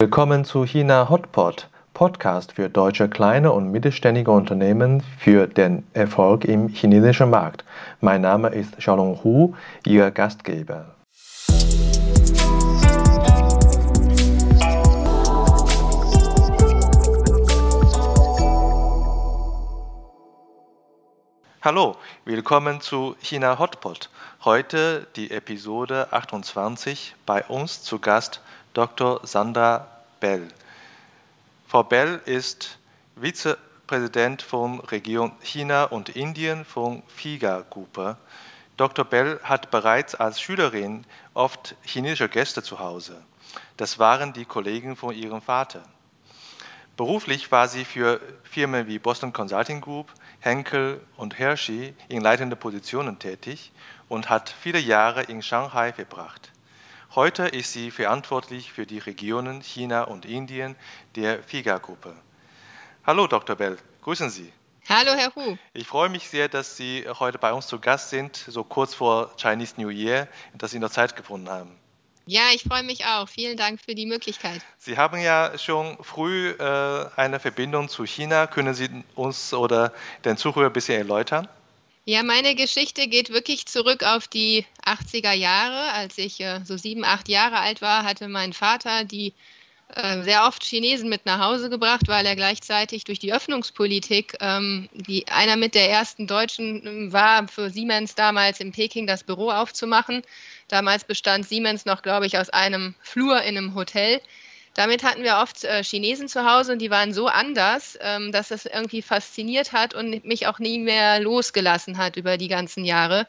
Willkommen zu China Hotpot, Podcast für deutsche kleine und mittelständige Unternehmen für den Erfolg im chinesischen Markt. Mein Name ist Xiaolong Hu, Ihr Gastgeber. Hallo, willkommen zu China Hotpot. Heute die Episode 28. Bei uns zu Gast Dr. Sandra Bell. Frau Bell ist Vizepräsident von Region China und Indien von FIGA-Gruppe. Dr. Bell hat bereits als Schülerin oft chinesische Gäste zu Hause. Das waren die Kollegen von ihrem Vater. Beruflich war sie für Firmen wie Boston Consulting Group, Henkel und Hershey in leitenden Positionen tätig und hat viele Jahre in Shanghai verbracht. Heute ist sie verantwortlich für die Regionen China und Indien der FIGA-Gruppe. Hallo, Dr. Bell, grüßen Sie. Hallo, Herr Hu. Ich freue mich sehr, dass Sie heute bei uns zu Gast sind, so kurz vor Chinese New Year, dass Sie noch Zeit gefunden haben. Ja, ich freue mich auch. Vielen Dank für die Möglichkeit. Sie haben ja schon früh äh, eine Verbindung zu China. Können Sie uns oder den Zuhörer ein bisschen erläutern? Ja, meine Geschichte geht wirklich zurück auf die 80er Jahre. Als ich äh, so sieben, acht Jahre alt war, hatte mein Vater die äh, sehr oft Chinesen mit nach Hause gebracht, weil er gleichzeitig durch die Öffnungspolitik ähm, die, einer mit der ersten Deutschen ähm, war, für Siemens damals in Peking das Büro aufzumachen. Damals bestand Siemens noch, glaube ich, aus einem Flur in einem Hotel. Damit hatten wir oft äh, Chinesen zu Hause und die waren so anders, ähm, dass das irgendwie fasziniert hat und mich auch nie mehr losgelassen hat über die ganzen Jahre.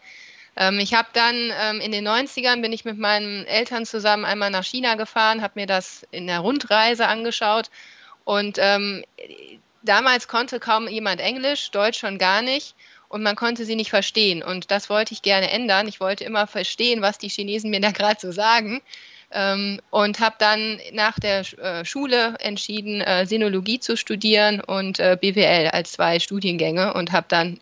Ähm, ich habe dann ähm, in den 90ern bin ich mit meinen Eltern zusammen einmal nach China gefahren, habe mir das in der Rundreise angeschaut und ähm, damals konnte kaum jemand Englisch, Deutsch schon gar nicht und man konnte sie nicht verstehen. Und das wollte ich gerne ändern. Ich wollte immer verstehen, was die Chinesen mir da gerade so sagen. Ähm, und habe dann nach der äh, Schule entschieden, äh, Sinologie zu studieren und äh, BWL als zwei Studiengänge und habe dann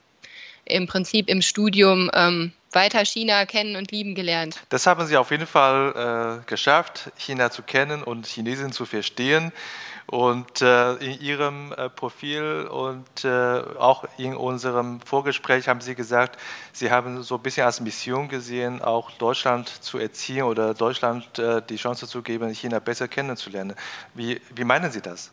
im Prinzip im Studium ähm, weiter China kennen und lieben gelernt. Das haben Sie auf jeden Fall äh, geschafft, China zu kennen und Chinesen zu verstehen. Und äh, in Ihrem äh, Profil und äh, auch in unserem Vorgespräch haben Sie gesagt, Sie haben so ein bisschen als Mission gesehen, auch Deutschland zu erziehen oder Deutschland äh, die Chance zu geben, China besser kennenzulernen. Wie, wie meinen Sie das?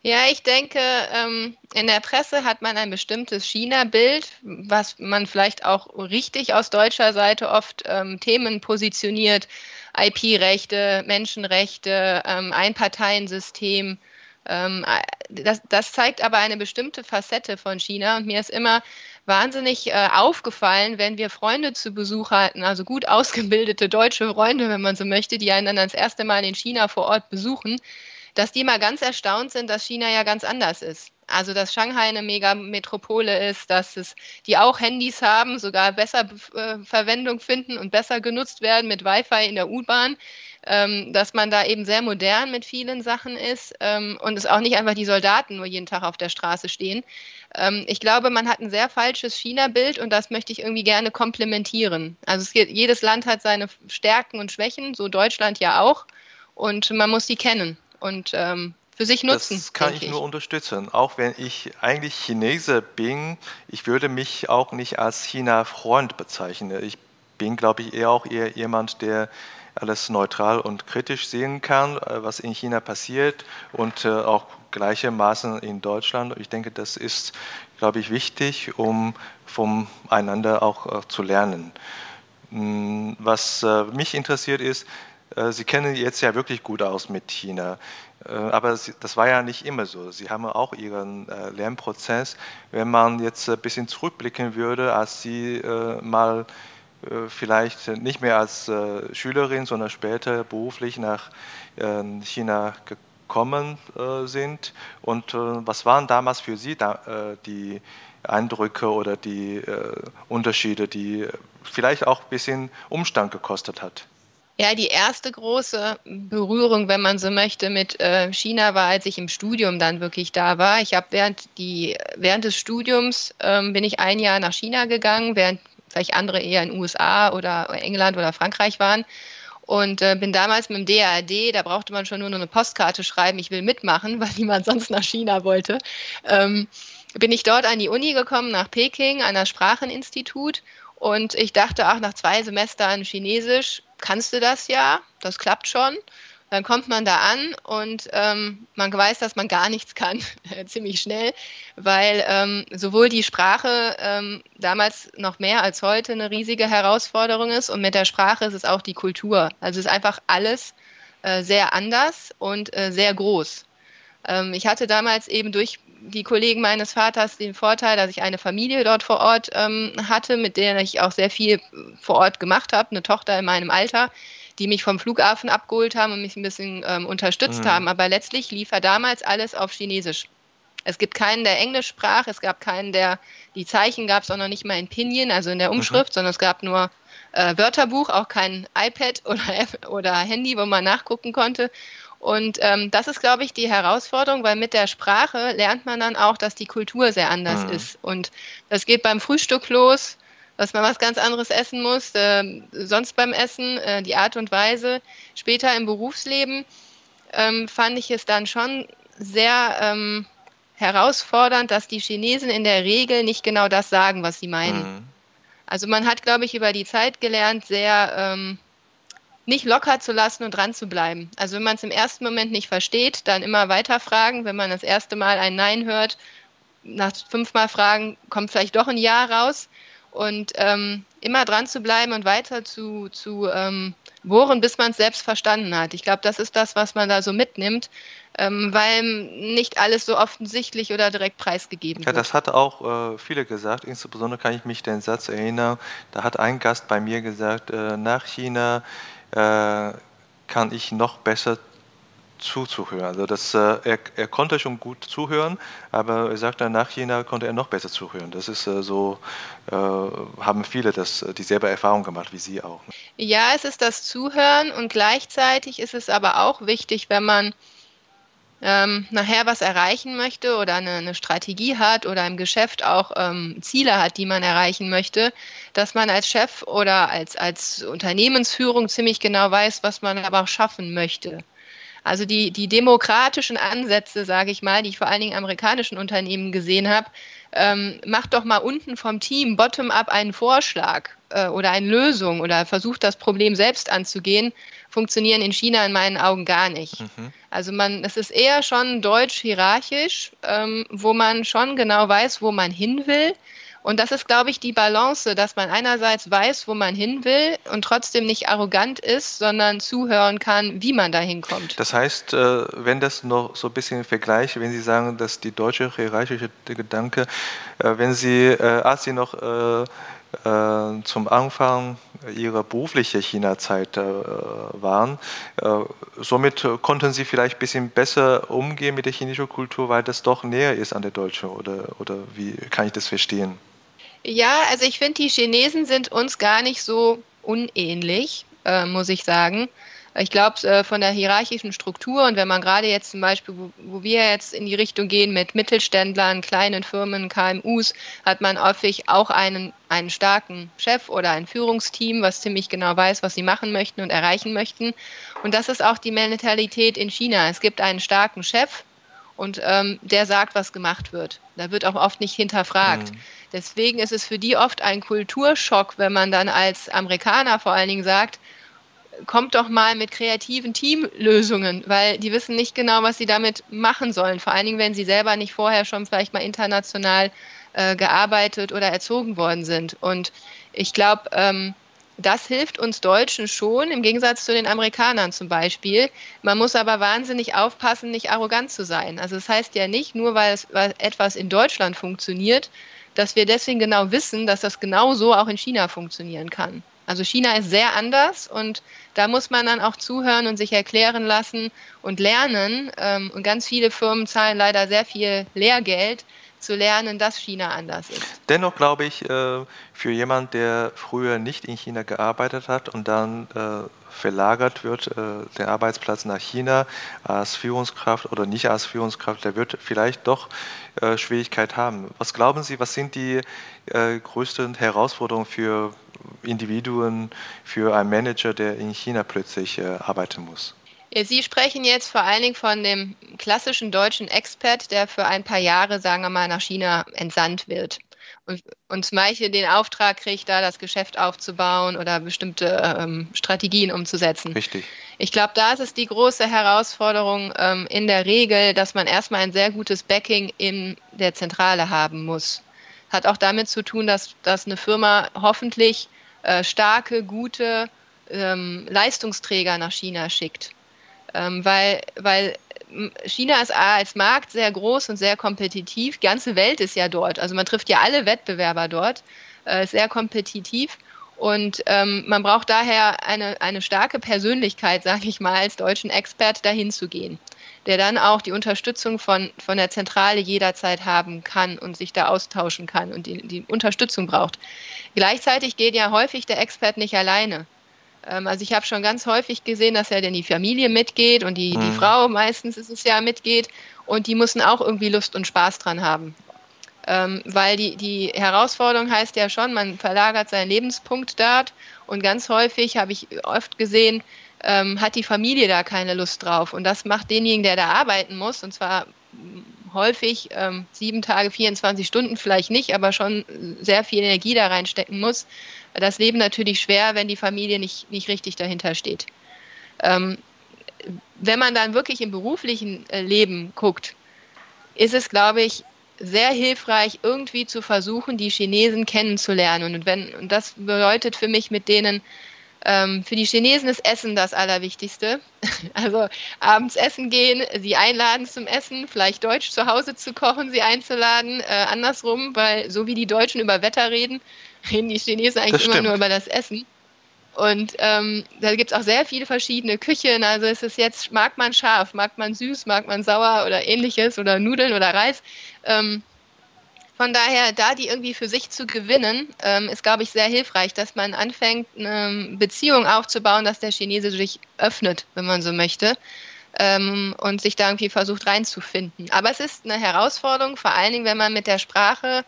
Ja, ich denke, ähm, in der Presse hat man ein bestimmtes China-Bild, was man vielleicht auch richtig aus deutscher Seite oft ähm, Themen positioniert. IP-Rechte, Menschenrechte, ähm, Einparteiensystem, das, das, zeigt aber eine bestimmte Facette von China und mir ist immer wahnsinnig äh, aufgefallen, wenn wir Freunde zu Besuch hatten, also gut ausgebildete deutsche Freunde, wenn man so möchte, die einen dann das erste Mal in China vor Ort besuchen, dass die mal ganz erstaunt sind, dass China ja ganz anders ist. Also dass Shanghai eine Megametropole ist, dass es die auch Handys haben, sogar besser äh, Verwendung finden und besser genutzt werden mit Wi-Fi in der U-Bahn ähm, dass man da eben sehr modern mit vielen Sachen ist ähm, und es auch nicht einfach die Soldaten nur jeden Tag auf der Straße stehen. Ähm, ich glaube, man hat ein sehr falsches China-Bild und das möchte ich irgendwie gerne komplementieren. Also geht, jedes Land hat seine Stärken und Schwächen, so Deutschland ja auch, und man muss die kennen und ähm, für sich nutzen. Das kann ich, ich nur unterstützen. Auch wenn ich eigentlich Chinese bin, ich würde mich auch nicht als China-Freund bezeichnen. Ich bin, glaube ich, eher auch eher jemand, der alles neutral und kritisch sehen kann, äh, was in China passiert und äh, auch gleichermaßen in Deutschland. Ich denke, das ist, glaube ich, wichtig, um voneinander auch äh, zu lernen. Hm, was mich interessiert ist, Sie kennen jetzt ja wirklich gut aus mit China. Aber das war ja nicht immer so. Sie haben auch Ihren Lernprozess. Wenn man jetzt ein bisschen zurückblicken würde, als Sie mal vielleicht nicht mehr als äh, Schülerin, sondern später beruflich nach ähm, China gekommen äh, sind. Und was waren damals für Sie die Eindrücke oder die Unterschiede, die vielleicht auch ein bisschen Umstand gekostet hat? Ja, die erste große Berührung, wenn man so möchte, mit China war, als ich im Studium dann wirklich da war. Ich habe während während des Studiums ähm, bin ich ein Jahr nach China gegangen, während vielleicht andere eher in USA oder England oder Frankreich waren. und äh, bin damals mit dem DARD, da brauchte man schon nur eine Postkarte schreiben, ich will mitmachen, weil niemand sonst nach China wollte. Ähm, bin ich dort an die Uni gekommen, nach Peking, an das Spracheninstitut. Und ich dachte, ach, nach zwei Semestern Chinesisch kannst du das ja, das klappt schon. Dann kommt man da an und ähm, man weiß, dass man gar nichts kann, ziemlich schnell, weil ähm, sowohl die Sprache ähm, damals noch mehr als heute eine riesige Herausforderung ist und mit der Sprache ist es auch die Kultur. Also es ist einfach alles äh, sehr anders und äh, sehr groß. Ähm, ich hatte damals eben durch die Kollegen meines Vaters den Vorteil, dass ich eine Familie dort vor Ort ähm, hatte, mit der ich auch sehr viel vor Ort gemacht habe, eine Tochter in meinem Alter, die mich vom Flughafen abgeholt haben und mich ein bisschen ähm, unterstützt mhm. haben. Aber letztlich lief er damals alles auf Chinesisch. Es gibt keinen, der Englisch sprach, es gab keinen, der die Zeichen gab es auch noch nicht mal in Pinyin, also in der mhm. Umschrift, mhm. sondern es gab nur äh, Wörterbuch, auch kein iPad oder, oder Handy, wo man nachgucken konnte. Und ähm, das ist, glaube ich, die Herausforderung, weil mit der Sprache lernt man dann auch, dass die Kultur sehr anders mhm. ist. Und das geht beim Frühstück los, dass man was ganz anderes essen muss, äh, sonst beim Essen, äh, die Art und Weise. Später im Berufsleben ähm, fand ich es dann schon sehr ähm, herausfordernd, dass die Chinesen in der Regel nicht genau das sagen, was sie meinen. Mhm. Also man hat, glaube ich, über die Zeit gelernt, sehr ähm, nicht locker zu lassen und dran zu bleiben. Also wenn man es im ersten Moment nicht versteht, dann immer weiter fragen. Wenn man das erste Mal ein Nein hört, nach fünfmal fragen, kommt vielleicht doch ein Ja raus. Und ähm, immer dran zu bleiben und weiter zu, zu ähm, bohren, bis man es selbst verstanden hat. Ich glaube, das ist das, was man da so mitnimmt, ähm, weil nicht alles so offensichtlich oder direkt preisgegeben wird. Ja, das hat auch äh, viele gesagt. Insbesondere kann ich mich den Satz erinnern, da hat ein Gast bei mir gesagt, äh, nach China äh, kann ich noch besser zuzuhören. Also das, äh, er, er, konnte schon gut zuhören, aber er sagt dann nach China konnte er noch besser zuhören. Das ist äh, so, äh, haben viele das, dieselbe Erfahrung gemacht wie Sie auch. Ja, es ist das Zuhören und gleichzeitig ist es aber auch wichtig, wenn man ähm, nachher was erreichen möchte oder eine, eine, Strategie hat oder im Geschäft auch ähm, Ziele hat, die man erreichen möchte, dass man als Chef oder als, als Unternehmensführung ziemlich genau weiß, was man aber auch schaffen möchte. Also die, die demokratischen Ansätze, sage ich mal, die ich vor allen Dingen amerikanischen Unternehmen gesehen habe, ähm, macht doch mal unten vom Team bottom-up einen Vorschlag äh, oder eine Lösung oder versucht das Problem selbst anzugehen, funktionieren in China in meinen Augen gar nicht. Mhm. Also man, es ist eher schon deutsch hierarchisch, ähm, wo man schon genau weiß, wo man hin will. Und das ist, glaube ich, die Balance, dass man einerseits weiß, wo man hin will und trotzdem nicht arrogant ist, sondern zuhören kann, wie man da hinkommt. Das heißt, äh, wenn das noch so ein bisschen vergleiche, wenn Sie sagen, dass die deutsche hierarchische Gedanke, äh, wenn Sie, äh, als Sie noch zum Anfang ihrer beruflichen China-Zeit waren. Somit konnten sie vielleicht ein bisschen besser umgehen mit der chinesischen Kultur, weil das doch näher ist an der deutschen oder, oder wie kann ich das verstehen? Ja, also ich finde, die Chinesen sind uns gar nicht so unähnlich, äh, muss ich sagen. Ich glaube, äh, von der hierarchischen Struktur und wenn man gerade jetzt zum Beispiel, wo, wir jetzt in die Richtung gehen mit Mittelständlern, kleinen Firmen, KMUs, hat man häufig auch einen, einen starken Chef oder ein Führungsteam, was ziemlich genau weiß, was sie machen möchten und erreichen möchten. Und das ist auch die Mentalität in China. Es gibt einen starken Chef und ähm, der sagt, was gemacht wird. Da wird auch oft nicht hinterfragt. Mhm. Deswegen ist es für die oft ein Kulturschock, wenn man dann als Amerikaner vor allen Dingen sagt, kommt doch mal mit kreativen Teamlösungen, weil die wissen nicht genau, was sie damit machen sollen. Vor allen Dingen, wenn sie selber nicht vorher schon vielleicht mal international äh, gearbeitet oder erzogen worden sind. Und ich glaube, ähm, das hilft uns Deutschen schon, im Gegensatz zu den Amerikanern zum Beispiel. Man muss aber wahnsinnig aufpassen, nicht arrogant zu sein. Also das heißt ja nicht, nur weil, es, weil etwas in Deutschland funktioniert, dass wir deswegen genau wissen, dass das genauso auch in China funktionieren kann. Also China ist sehr anders und da muss man dann auch zuhören und sich erklären lassen und lernen. Ähm, und ganz viele Firmen zahlen leider sehr viel Lehrgeld, zu lernen, dass China anders ist. Dennoch glaube ich, äh, für jemanden, der früher nicht in China gearbeitet hat und dann äh, verlagert wird, äh, der Arbeitsplatz nach China als Führungskraft oder nicht als Führungskraft, der wird vielleicht doch Schwierigkeit haben. Was glauben Sie, was sind die größten Herausforderungen für Individuen, für einen Manager, der in China plötzlich arbeiten muss? Sie sprechen jetzt vor allen Dingen von dem klassischen deutschen Expert, der für ein paar Jahre, sagen wir mal, nach China entsandt wird und, und zum Beispiel den Auftrag kriegt, da das Geschäft aufzubauen oder bestimmte ähm, Strategien umzusetzen. Richtig. Ich glaube, da ist es die große Herausforderung ähm, in der Regel, dass man erstmal ein sehr gutes Backing in der Zentrale haben muss. Hat auch damit zu tun, dass, dass eine Firma hoffentlich äh, starke, gute ähm, Leistungsträger nach China schickt ähm, weil, weil China ist als Markt sehr groß und sehr kompetitiv. Die ganze Welt ist ja dort. Also man trifft ja alle Wettbewerber dort. Äh, sehr kompetitiv. Und ähm, man braucht daher eine, eine starke Persönlichkeit, sage ich mal, als deutschen Expert dahin zu gehen, der dann auch die Unterstützung von, von der Zentrale jederzeit haben kann und sich da austauschen kann und die, die Unterstützung braucht. Gleichzeitig geht ja häufig der Expert nicht alleine. Ähm, also ich habe schon ganz häufig gesehen, dass ja dann die Familie mitgeht und die, mhm. die Frau meistens ist es ja mitgeht und die müssen auch irgendwie Lust und Spaß dran haben. Ähm, weil die, die Herausforderung heißt ja schon, man verlagert seinen Lebenspunkt dort und ganz häufig habe ich oft gesehen, ähm, hat die Familie da keine Lust drauf und das macht denjenigen, der da arbeiten muss und zwar häufig ähm, sieben Tage, 24 Stunden vielleicht nicht, aber schon sehr viel Energie da reinstecken muss, das Leben natürlich schwer, wenn die Familie nicht, nicht richtig dahinter steht. Ähm, wenn man dann wirklich im beruflichen äh, Leben guckt, ist es, glaube ich, sehr hilfreich, irgendwie zu versuchen, die Chinesen kennenzulernen. Und, wenn, und das bedeutet für mich mit denen, ähm, für die Chinesen ist Essen das Allerwichtigste. Also abends essen gehen, sie einladen zum Essen, vielleicht Deutsch zu Hause zu kochen, sie einzuladen, äh, andersrum, weil so wie die Deutschen über Wetter reden, reden die Chinesen eigentlich immer nur über das Essen. Und ähm, da gibt es auch sehr viele verschiedene Küchen. Also ist es jetzt, mag man scharf, mag man süß, mag man sauer oder ähnliches oder Nudeln oder Reis. Ähm, von daher, da die irgendwie für sich zu gewinnen, ähm, ist, glaube ich, sehr hilfreich, dass man anfängt, eine Beziehung aufzubauen, dass der Chinese sich öffnet, wenn man so möchte, ähm, und sich da irgendwie versucht reinzufinden. Aber es ist eine Herausforderung, vor allen Dingen, wenn man mit der Sprache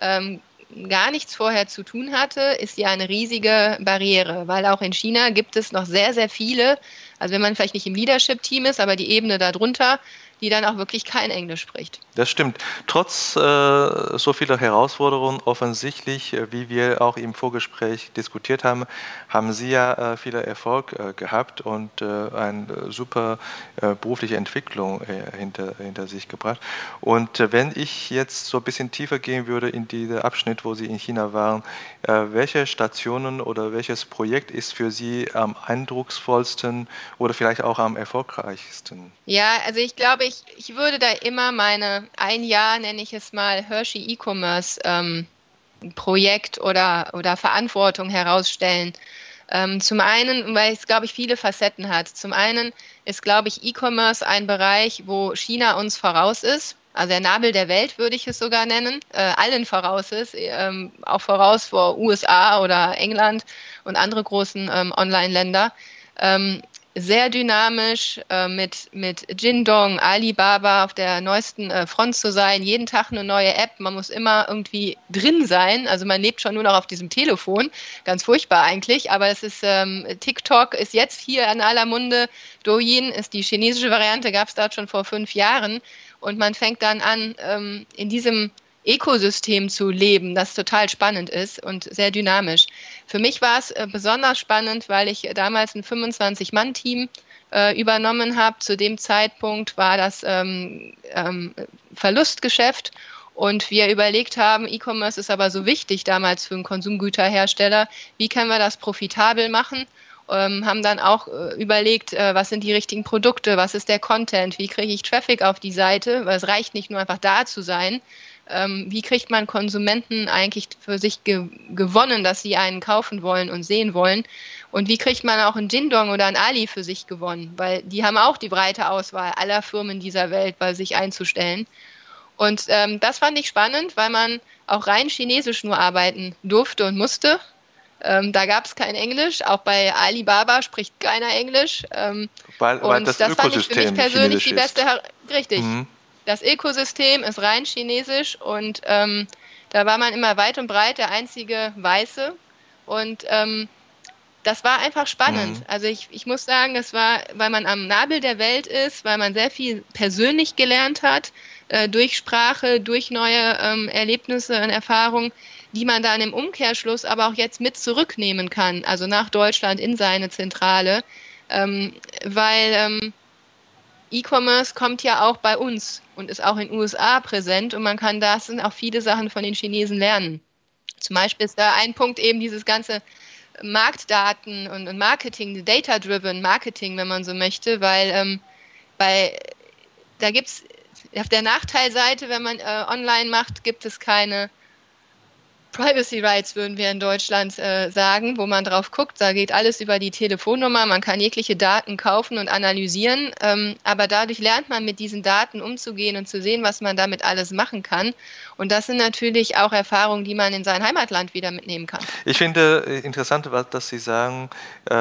ähm, gar nichts vorher zu tun hatte, ist ja eine riesige Barriere, weil auch in China gibt es noch sehr, sehr viele, also wenn man vielleicht nicht im Leadership-Team ist, aber die Ebene darunter, die dann auch wirklich kein Englisch spricht. Das stimmt. Trotz äh, so vieler Herausforderungen, offensichtlich, äh, wie wir auch im Vorgespräch diskutiert haben, haben Sie ja äh, viel Erfolg äh, gehabt und äh, eine super äh, berufliche Entwicklung hinter, hinter sich gebracht. Und wenn ich jetzt so ein bisschen tiefer gehen würde in diesen Abschnitt, wo Sie in China waren, welche Stationen oder welches Projekt ist für Sie am eindrucksvollsten oder vielleicht auch am erfolgreichsten? Ja, also ich glaube, ich, ich würde da immer meine ein Jahr, nenne ich es mal, Hershey E-Commerce ähm, Projekt oder, oder Verantwortung herausstellen. Ähm, zum einen, weil es, glaube ich, viele Facetten hat. Zum einen ist, glaube ich, E-Commerce ein Bereich, wo China uns voraus ist. Also der Nabel der Welt würde ich es sogar nennen, äh, allen voraus ist, ähm, auch voraus vor USA oder England und andere großen ähm, Online-Länder. Ähm, sehr dynamisch äh, mit, mit Jindong, Alibaba auf der neuesten äh, Front zu sein, jeden Tag eine neue App, man muss immer irgendwie drin sein, also man lebt schon nur noch auf diesem Telefon, ganz furchtbar eigentlich, aber es ist, ähm, TikTok ist jetzt hier an aller Munde, Douyin ist die chinesische Variante, gab es dort schon vor fünf Jahren. Und man fängt dann an, ähm, in diesem Ökosystem zu leben, das total spannend ist und sehr dynamisch. Für mich war es äh, besonders spannend, weil ich damals ein 25-Mann-Team äh, übernommen habe. Zu dem Zeitpunkt war das ähm, ähm, Verlustgeschäft. Und wir überlegt haben, E-Commerce ist aber so wichtig damals für einen Konsumgüterhersteller, wie können wir das profitabel machen? Ähm, haben dann auch äh, überlegt, äh, was sind die richtigen Produkte, was ist der Content, wie kriege ich Traffic auf die Seite, weil es reicht nicht nur einfach da zu sein, ähm, wie kriegt man Konsumenten eigentlich für sich ge gewonnen, dass sie einen kaufen wollen und sehen wollen? Und wie kriegt man auch einen Jindong oder einen Ali für sich gewonnen? Weil die haben auch die breite Auswahl aller Firmen dieser Welt bei sich einzustellen. Und ähm, das fand ich spannend, weil man auch rein chinesisch nur arbeiten durfte und musste. Ähm, da gab es kein Englisch. Auch bei Alibaba spricht keiner Englisch. Ähm, weil, weil das, das fand ich für mich persönlich die beste. Her richtig. Mhm. Das Ökosystem ist rein chinesisch und ähm, da war man immer weit und breit der einzige Weiße. Und ähm, das war einfach spannend. Mhm. Also ich, ich muss sagen, das war, weil man am Nabel der Welt ist, weil man sehr viel persönlich gelernt hat, äh, durch Sprache, durch neue ähm, Erlebnisse und Erfahrungen, die man dann im Umkehrschluss aber auch jetzt mit zurücknehmen kann, also nach Deutschland in seine Zentrale, ähm, weil ähm, E-Commerce kommt ja auch bei uns und ist auch in den USA präsent und man kann da auch viele Sachen von den Chinesen lernen. Zum Beispiel ist da ein Punkt eben dieses ganze Marktdaten und, und Marketing, Data-Driven Marketing, wenn man so möchte, weil ähm, bei, da gibt es auf der Nachteilseite, wenn man äh, online macht, gibt es keine Privacy Rights würden wir in Deutschland äh, sagen, wo man drauf guckt. Da geht alles über die Telefonnummer. Man kann jegliche Daten kaufen und analysieren. Ähm, aber dadurch lernt man mit diesen Daten umzugehen und zu sehen, was man damit alles machen kann. Und das sind natürlich auch Erfahrungen, die man in sein Heimatland wieder mitnehmen kann. Ich finde äh, interessant, dass Sie sagen, äh,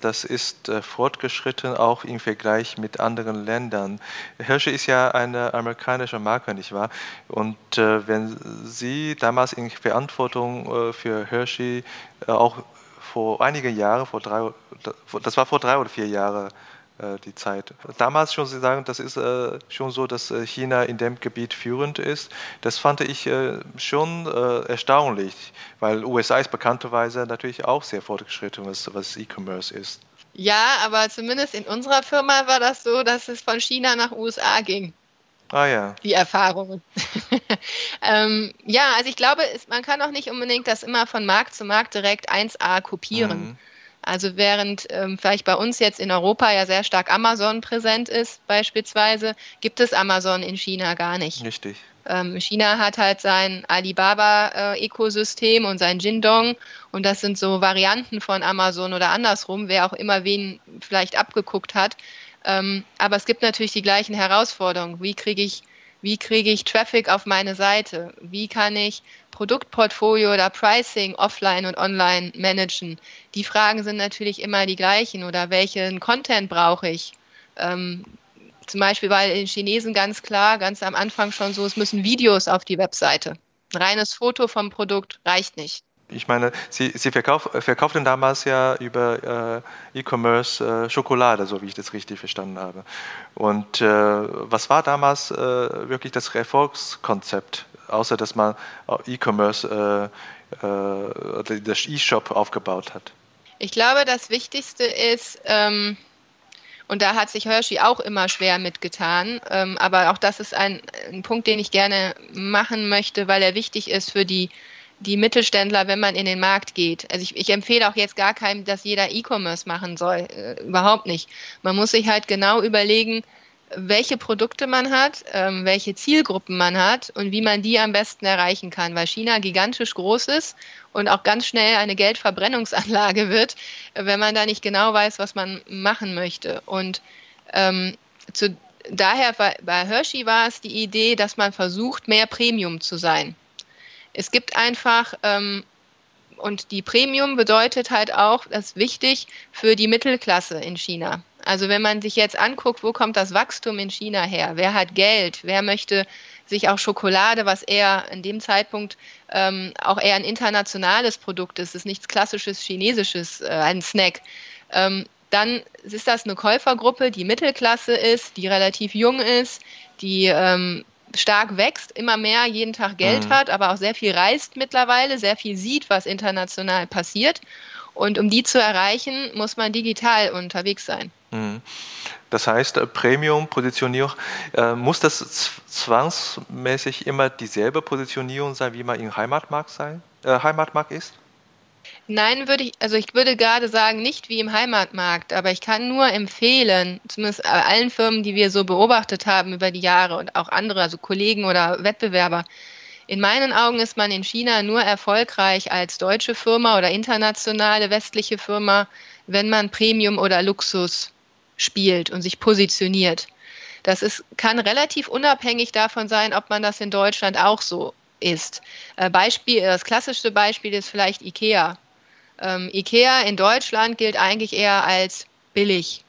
das ist äh, fortgeschritten auch im Vergleich mit anderen Ländern. Hershey ist ja eine amerikanische Marke, nicht wahr? Und wenn Sie damals in Verantwortung für Hershey auch vor einigen Jahren, vor drei, das war vor drei oder vier Jahren, die Zeit. Damals schon, Sie sagen, das ist äh, schon so, dass äh, China in dem Gebiet führend ist. Das fand ich schon erstaunlich, weil USA ist bekannterweise natürlich auch sehr fortgeschritten, was, was E-Commerce ist. Ja, aber zumindest in unserer Firma war das so, dass es von China nach USA ging. Ah ja. Die Erfahrungen. ähm, ja, also ich glaube, es, man kann auch nicht unbedingt das immer von Markt zu Markt direkt 1a kopieren. Mhm. Also während ähm, vielleicht bei uns jetzt in Europa ja sehr stark Amazon präsent ist, beispielsweise, gibt es Amazon in China gar nicht. Richtig. Ähm, China hat halt sein Alibaba-Ökosystem äh, und sein Jindong und das sind so Varianten von Amazon oder andersrum, wer auch immer wen vielleicht abgeguckt hat. Ähm, aber es gibt natürlich die gleichen Herausforderungen. Wie kriege ich wie kriege ich Traffic auf meine Seite? Wie kann ich Produktportfolio oder Pricing offline und online managen? Die Fragen sind natürlich immer die gleichen. Oder welchen Content brauche ich? Ähm, zum Beispiel war den Chinesen ganz klar, ganz am Anfang schon so, es müssen Videos auf die Webseite. Ein reines Foto vom Produkt reicht nicht ich meine, Sie, Sie verkauf, verkauften damals ja über äh, E-Commerce äh, Schokolade, so wie ich das richtig verstanden habe. Und äh, was war damals äh, wirklich das Erfolgskonzept, außer dass man E-Commerce, äh, äh, das E-Shop aufgebaut hat? Ich glaube, das Wichtigste ist, ähm, und da hat sich Hershey auch immer schwer mitgetan, ähm, aber auch das ist ein, ein Punkt, den ich gerne machen möchte, weil er wichtig ist für die die Mittelständler, wenn man in den Markt geht. Also ich, ich empfehle auch jetzt gar keinem, dass jeder E-Commerce machen soll. Äh, überhaupt nicht. Man muss sich halt genau überlegen, welche Produkte man hat, ähm, welche Zielgruppen man hat und wie man die am besten erreichen kann, weil China gigantisch groß ist und auch ganz schnell eine Geldverbrennungsanlage wird, wenn man da nicht genau weiß, was man machen möchte. Und ähm, zu, daher bei, bei Hershey war es die Idee, dass man versucht, mehr Premium zu sein. Es gibt einfach, ähm, und die Premium bedeutet halt auch, das ist wichtig für die Mittelklasse in China. Also wenn man sich jetzt anguckt, wo kommt das Wachstum in China her? Wer hat Geld? Wer möchte sich auch Schokolade, was eher in dem Zeitpunkt ähm, auch eher ein internationales Produkt ist, ist nichts klassisches chinesisches, äh, ein Snack. Ähm, dann ist das eine Käufergruppe, die Mittelklasse ist, die relativ jung ist, die ähm, stark wächst, immer mehr jeden Tag Geld mhm. hat, aber auch sehr viel reist mittlerweile, sehr viel sieht, was international passiert. Und um die zu erreichen, muss man digital unterwegs sein. Mhm. Das heißt, äh, Premium-Positionierung, äh, muss das zwangsmäßig immer dieselbe Positionierung sein, wie man im Heimatmarkt, sein, äh, Heimatmarkt ist? Nein, würde ich, also ich würde gerade sagen, nicht wie im Heimatmarkt, aber ich kann nur empfehlen, zumindest allen Firmen, die wir so beobachtet haben über die Jahre und auch andere, also Kollegen oder Wettbewerber. In meinen Augen ist man in China nur erfolgreich als deutsche Firma oder internationale westliche Firma, wenn man Premium oder Luxus spielt und sich positioniert. Das ist, kann relativ unabhängig davon sein, ob man das in Deutschland auch so ist. Äh, Beispiel, das klassischste Beispiel ist vielleicht IKEA. Ähm, IKEA in Deutschland gilt eigentlich eher als billig.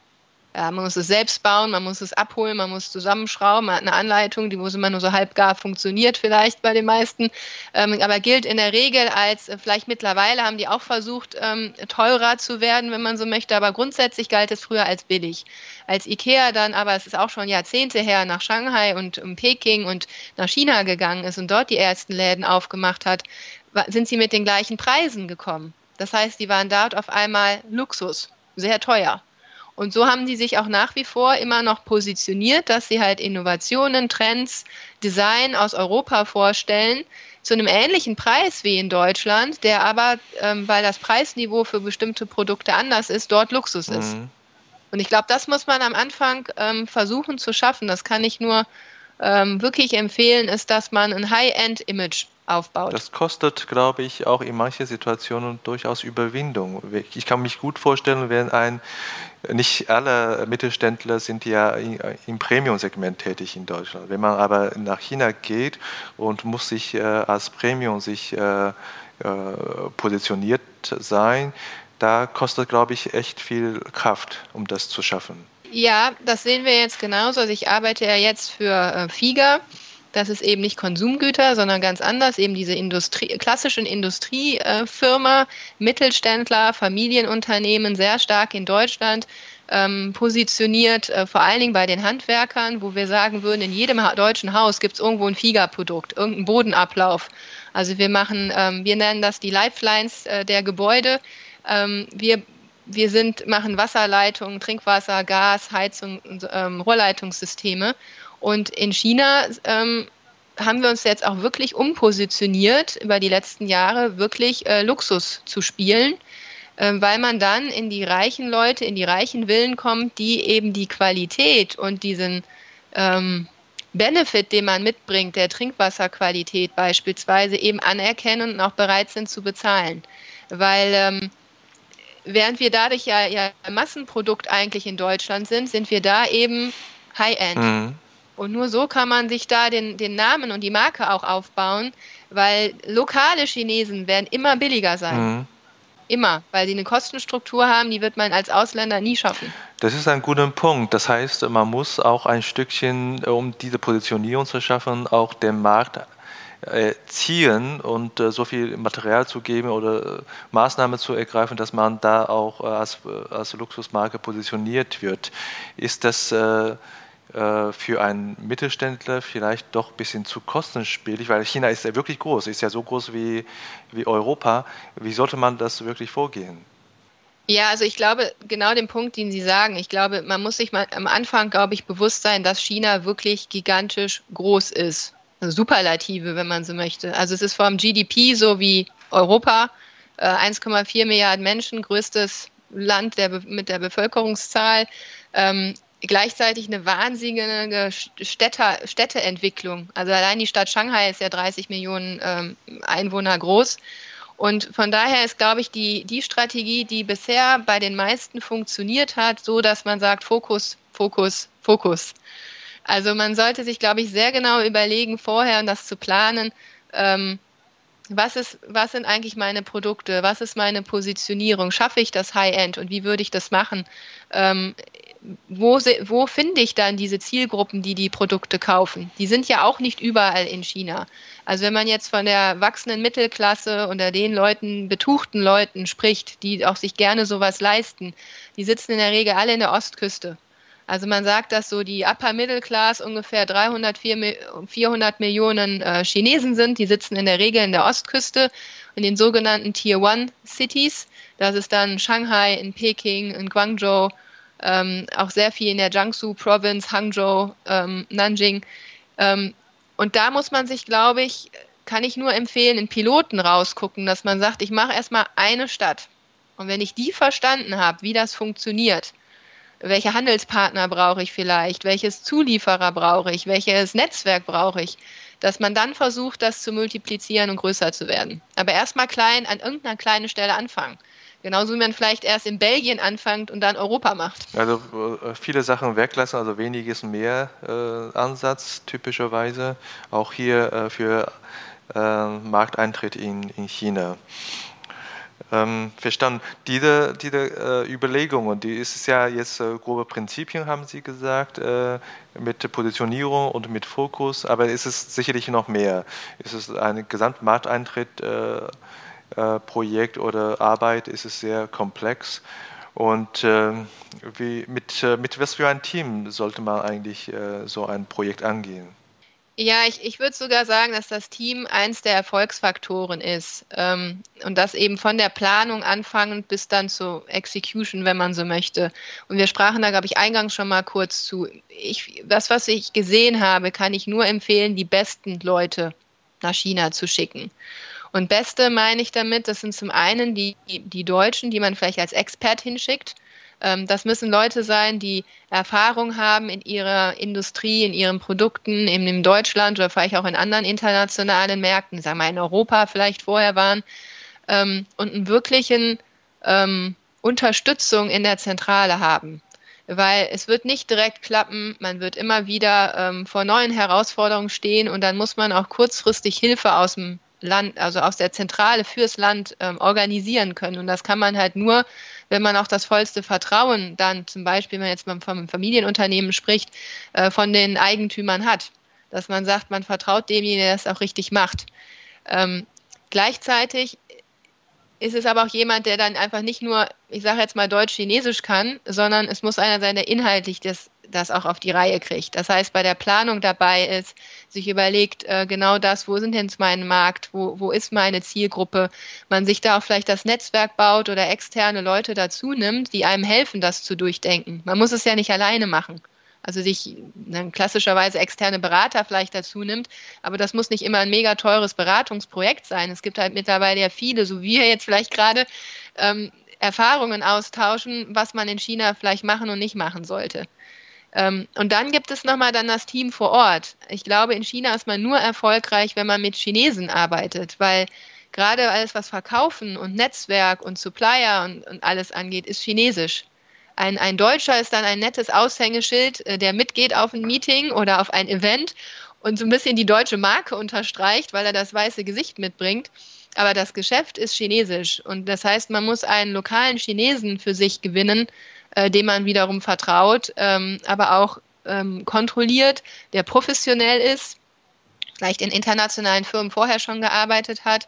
Ja, man muss es selbst bauen, man muss es abholen, man muss zusammenschrauben, man hat eine Anleitung, die muss immer nur so halb gar funktioniert vielleicht bei den meisten, ähm, aber gilt in der Regel als, äh, vielleicht mittlerweile haben die auch versucht, ähm, teurer zu werden, wenn man so möchte, aber grundsätzlich galt es früher als billig. Als Ikea dann, aber es ist auch schon Jahrzehnte her, nach Shanghai und um Peking und nach China gegangen ist und dort die ersten Läden aufgemacht hat, sind sie mit den gleichen Preisen gekommen. Das heißt, die waren dort auf einmal Luxus, sehr teuer. Und so haben die sich auch nach wie vor immer noch positioniert, dass sie halt Innovationen, Trends, Design aus Europa vorstellen, zu einem ähnlichen Preis wie in Deutschland, der aber, ähm, weil das Preisniveau für bestimmte Produkte anders ist, dort Luxus ist. Mhm. Und ich glaube, das muss man am Anfang ähm, versuchen zu schaffen. Das kann ich nur ähm, wirklich empfehlen, ist, dass man ein High-End-Image aufbaut. Das kostet, glaube ich, auch in manchen Situationen durchaus Überwindung. Ich kann mich gut vorstellen, wenn ein, nicht alle Mittelständler sind ja im Premium-Segment tätig in Deutschland. Wenn man aber nach China geht und muss sich äh, als Premium sich äh, äh, positioniert sein, da kostet, glaube ich, echt viel Kraft, um das zu schaffen. Ja, das sehen wir jetzt genauso. Also ich arbeite ja jetzt für äh, FIGA das ist eben nicht Konsumgüter, sondern ganz anders, eben diese Industrie, klassischen Industriefirma, Mittelständler, Familienunternehmen, sehr stark in Deutschland ähm, positioniert, äh, vor allen Dingen bei den Handwerkern, wo wir sagen würden, in jedem deutschen Haus gibt es irgendwo ein FIGA-Produkt, irgendeinen Bodenablauf. Also wir machen, ähm, wir nennen das die Lifelines äh, der Gebäude. Ähm, wir wir sind, machen Wasserleitungen, Trinkwasser, Gas, Heizung, ähm, Rohrleitungssysteme. Und in China ähm, haben wir uns jetzt auch wirklich umpositioniert über die letzten Jahre, wirklich äh, Luxus zu spielen, äh, weil man dann in die reichen Leute, in die reichen Villen kommt, die eben die Qualität und diesen ähm, Benefit, den man mitbringt, der Trinkwasserqualität beispielsweise, eben anerkennen und auch bereit sind zu bezahlen. Weil ähm, während wir dadurch ja, ja Massenprodukt eigentlich in Deutschland sind, sind wir da eben High-End. Mhm. Und nur so kann man sich da den, den Namen und die Marke auch aufbauen, weil lokale Chinesen werden immer billiger sein. Mhm. Immer, weil sie eine Kostenstruktur haben, die wird man als Ausländer nie schaffen. Das ist ein guter Punkt. Das heißt, man muss auch ein Stückchen, um diese Positionierung zu schaffen, auch den Markt äh, ziehen und äh, so viel Material zu geben oder äh, Maßnahmen zu ergreifen, dass man da auch äh, als, äh, als Luxusmarke positioniert wird. Ist das für einen Mittelständler vielleicht doch ein bisschen zu kostenspielig, weil China ist ja wirklich groß, ist ja so groß wie, wie Europa. Wie sollte man das wirklich vorgehen? Ja, also ich glaube, genau den Punkt, den Sie sagen, ich glaube, man muss sich mal am Anfang, glaube ich, bewusst sein, dass China wirklich gigantisch groß ist. Superlative, wenn man so möchte. Also es ist vom GDP so wie Europa, 1,4 äh, Milliarden Menschen, größtes Land der, mit der Bevölkerungszahl. Ähm, gleichzeitig eine wahnsinnige Städter, Städteentwicklung. Also allein die Stadt Shanghai ist ja 30 Millionen ähm, Einwohner groß. Und von daher ist, glaube ich, die, die Strategie, die bisher bei den meisten funktioniert hat, so dass man sagt, Fokus, Fokus, Fokus. Also man sollte sich, glaube ich, sehr genau überlegen, vorher und das zu planen, ähm, was, ist, was sind eigentlich meine Produkte, was ist meine Positionierung, schaffe ich das High-End und wie würde ich das machen? Ähm, wo, wo finde ich dann diese Zielgruppen, die die Produkte kaufen? Die sind ja auch nicht überall in China. Also wenn man jetzt von der wachsenden Mittelklasse oder den Leuten, betuchten Leuten spricht, die auch sich gerne sowas leisten, die sitzen in der Regel alle in der Ostküste. Also man sagt, dass so die Upper Middle Class ungefähr 300, 400 Millionen äh, Chinesen sind. Die sitzen in der Regel in der Ostküste, in den sogenannten Tier One Cities. Das ist dann Shanghai, in Peking, in Guangzhou, ähm, auch sehr viel in der Jiangsu Province, Hangzhou, ähm, Nanjing. Ähm, und da muss man sich, glaube ich, kann ich nur empfehlen, in Piloten rausgucken, dass man sagt, ich mache erstmal eine Stadt. Und wenn ich die verstanden habe, wie das funktioniert, welche Handelspartner brauche ich vielleicht, welches Zulieferer brauche ich, welches Netzwerk brauche ich, dass man dann versucht, das zu multiplizieren und größer zu werden. Aber erstmal klein an irgendeiner kleinen Stelle anfangen Genauso wie man vielleicht erst in Belgien anfängt und dann Europa macht. Also äh, viele Sachen weglassen, also weniges mehr äh, Ansatz typischerweise. Auch hier äh, für äh, Markteintritt in, in China. Ähm, verstanden. Diese, diese äh, Überlegungen, die ist ja jetzt äh, grobe Prinzipien, haben Sie gesagt, äh, mit Positionierung und mit Fokus, aber ist es sicherlich noch mehr. Ist es ein Gesamtmarkteintritt? Äh, äh, oder Arbeit ist es sehr komplex. Und äh, wie, mit, äh, mit was für ein Team sollte man eigentlich so ein Projekt angehen? Ja, ich, ich würde sogar sagen, dass das Team eins der Erfolgsfaktoren ist. Ähm, und das eben von der Planung anfangend bis dann zur Execution, wenn man so möchte. Und wir sprachen da, glaube ich, eingangs schon mal kurz zu. Ich, das, was ich gesehen habe, kann ich nur empfehlen, die besten Leute nach China zu schicken. Und Beste meine ich damit, das sind zum einen die, die Deutschen, die man vielleicht als Expert hinschickt. Ähm, das müssen Leute sein, die Erfahrung haben in ihrer Industrie, in ihren Produkten, eben in Deutschland oder vielleicht auch in anderen internationalen Märkten, sagen wir in Europa vielleicht vorher waren, ähm, und einen wirklichen ähm, Unterstützung in der Zentrale haben weil es wird nicht direkt klappen. Man wird immer wieder vor neuen Herausforderungen stehen und dann muss man auch kurzfristig Hilfe aus dem Land, also aus der Zentrale fürs Land organisieren können. Und das kann man halt nur, wenn man auch das vollste Vertrauen dann zum Beispiel, wenn man jetzt mal vom Familienunternehmen spricht, äh, von den Eigentümern hat. Dass man sagt, man vertraut demjenigen, der das auch richtig macht. Ähm, gleichzeitig ist es aber auch jemand, der dann einfach nicht nur, ich sage jetzt mal Deutsch-Chinesisch kann, sondern es muss einer sein, der inhaltlich das, das auch auf die Reihe kriegt. Das heißt, bei der Planung dabei ist, sich überlegt, äh, genau das, wo sind denn mein Markt, wo, wo ist meine Zielgruppe, man sich da auch vielleicht das Netzwerk baut oder externe Leute dazu nimmt, die einem helfen, das zu durchdenken. Man muss es ja nicht alleine machen also sich ne, klassischerweise externe Berater vielleicht dazu nimmt. Aber das muss nicht immer ein mega teures Beratungsprojekt sein. Es gibt halt mittlerweile ja viele, so wie wir jetzt vielleicht gerade, ähm, Erfahrungen austauschen, was man in China vielleicht machen und nicht machen sollte. Ähm, und dann gibt es nochmal dann das Team vor Ort. Ich glaube, in China ist man nur erfolgreich, wenn man mit Chinesen arbeitet, weil gerade alles, was Verkaufen und Netzwerk und Supplier und, und alles angeht, ist chinesisch. Ein, ein Deutscher ist dann ein nettes Aushängeschild, äh, der mitgeht auf ein Meeting oder auf ein Event und so ein bisschen die deutsche Marke unterstreicht, weil er das weiße Gesicht mitbringt. Aber das Geschäft ist chinesisch und das heißt, man muss einen lokalen Chinesen für sich gewinnen, äh, dem man wiederum vertraut, ähm, aber auch ähm, kontrolliert, der professionell ist, vielleicht in internationalen Firmen vorher schon gearbeitet hat,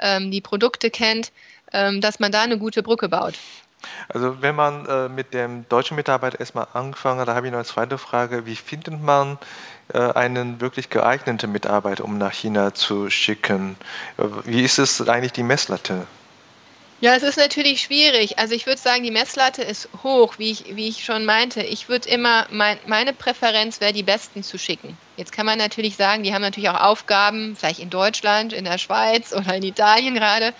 ähm, die Produkte kennt, ähm, dass man da eine gute Brücke baut. Also wenn man äh, mit dem deutschen Mitarbeiter erstmal angefangen hat, da habe ich noch eine zweite Frage. Wie findet man äh, einen wirklich geeigneten Mitarbeiter, um nach China zu schicken? Äh, wie ist es eigentlich die Messlatte? Ja, es ist natürlich schwierig. Also ich würde sagen, die Messlatte ist hoch, wie ich, wie ich schon meinte. Ich würde immer, mein, meine Präferenz wäre, die Besten zu schicken. Jetzt kann man natürlich sagen, die haben natürlich auch Aufgaben, vielleicht in Deutschland, in der Schweiz oder in Italien gerade.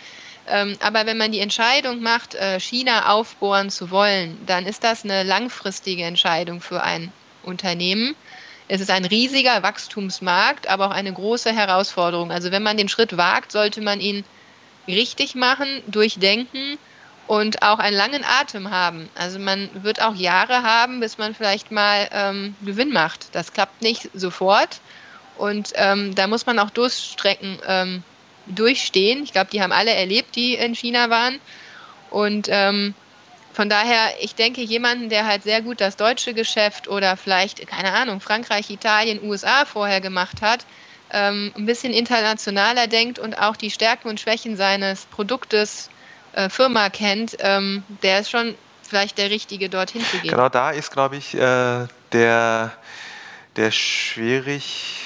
Ähm, aber wenn man die Entscheidung macht, äh, China aufbohren zu wollen, dann ist das eine langfristige Entscheidung für ein Unternehmen. Es ist ein riesiger Wachstumsmarkt, aber auch eine große Herausforderung. Also wenn man den Schritt wagt, sollte man ihn richtig machen, durchdenken und auch einen langen Atem haben. Also man wird auch Jahre haben, bis man vielleicht mal ähm, Gewinn macht. Das klappt nicht sofort. Und ähm, da muss man auch Durststrecken ähm, durchstehen. Ich glaube, die haben alle erlebt, die in China waren. Und ähm, von daher, ich denke, jemanden, der halt sehr gut das deutsche Geschäft oder vielleicht, keine Ahnung, Frankreich, Italien, USA vorher gemacht hat, ähm, ein bisschen internationaler denkt und auch die Stärken und Schwächen seines Produktes, äh, Firma kennt, ähm, der ist schon vielleicht der Richtige, dorthin zu gehen. Genau da ist, glaube ich, äh, der, der schwierig